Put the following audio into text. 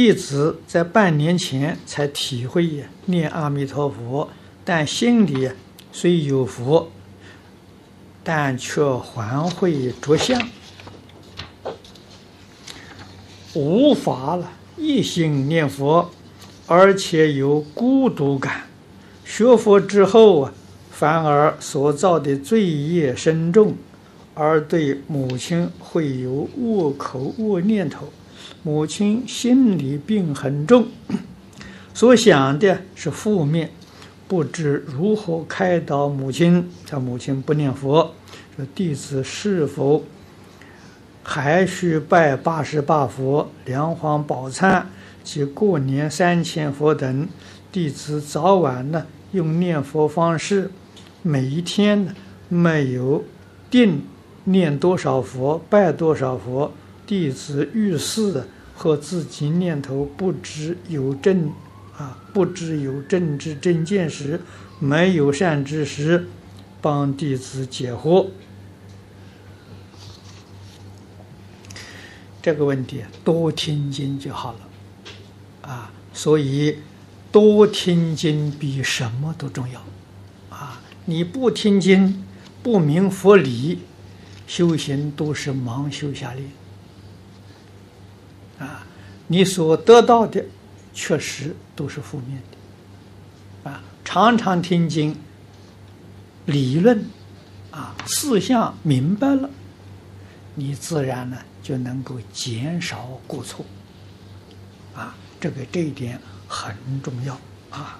弟子在半年前才体会念阿弥陀佛，但心里虽有佛，但却还会着相，无法了一心念佛，而且有孤独感。学佛之后啊，反而所造的罪业深重，而对母亲会有恶口恶念头。母亲心里病很重，所想的是负面，不知如何开导母亲。叫母亲不念佛，说弟子是否还需拜八十八佛、梁皇宝忏及过年三千佛等？弟子早晚呢用念佛方式，每一天呢没有定念多少佛，拜多少佛。弟子遇事和自己念头不知有正啊，不知有正知正见时，没有善知识，帮弟子解惑。这个问题多听经就好了啊，所以多听经比什么都重要啊！你不听经，不明佛理，修行都是盲修瞎练。啊，你所得到的确实都是负面的，啊，常常听经，理论，啊，思想明白了，你自然呢就能够减少过错，啊，这个这一点很重要，啊。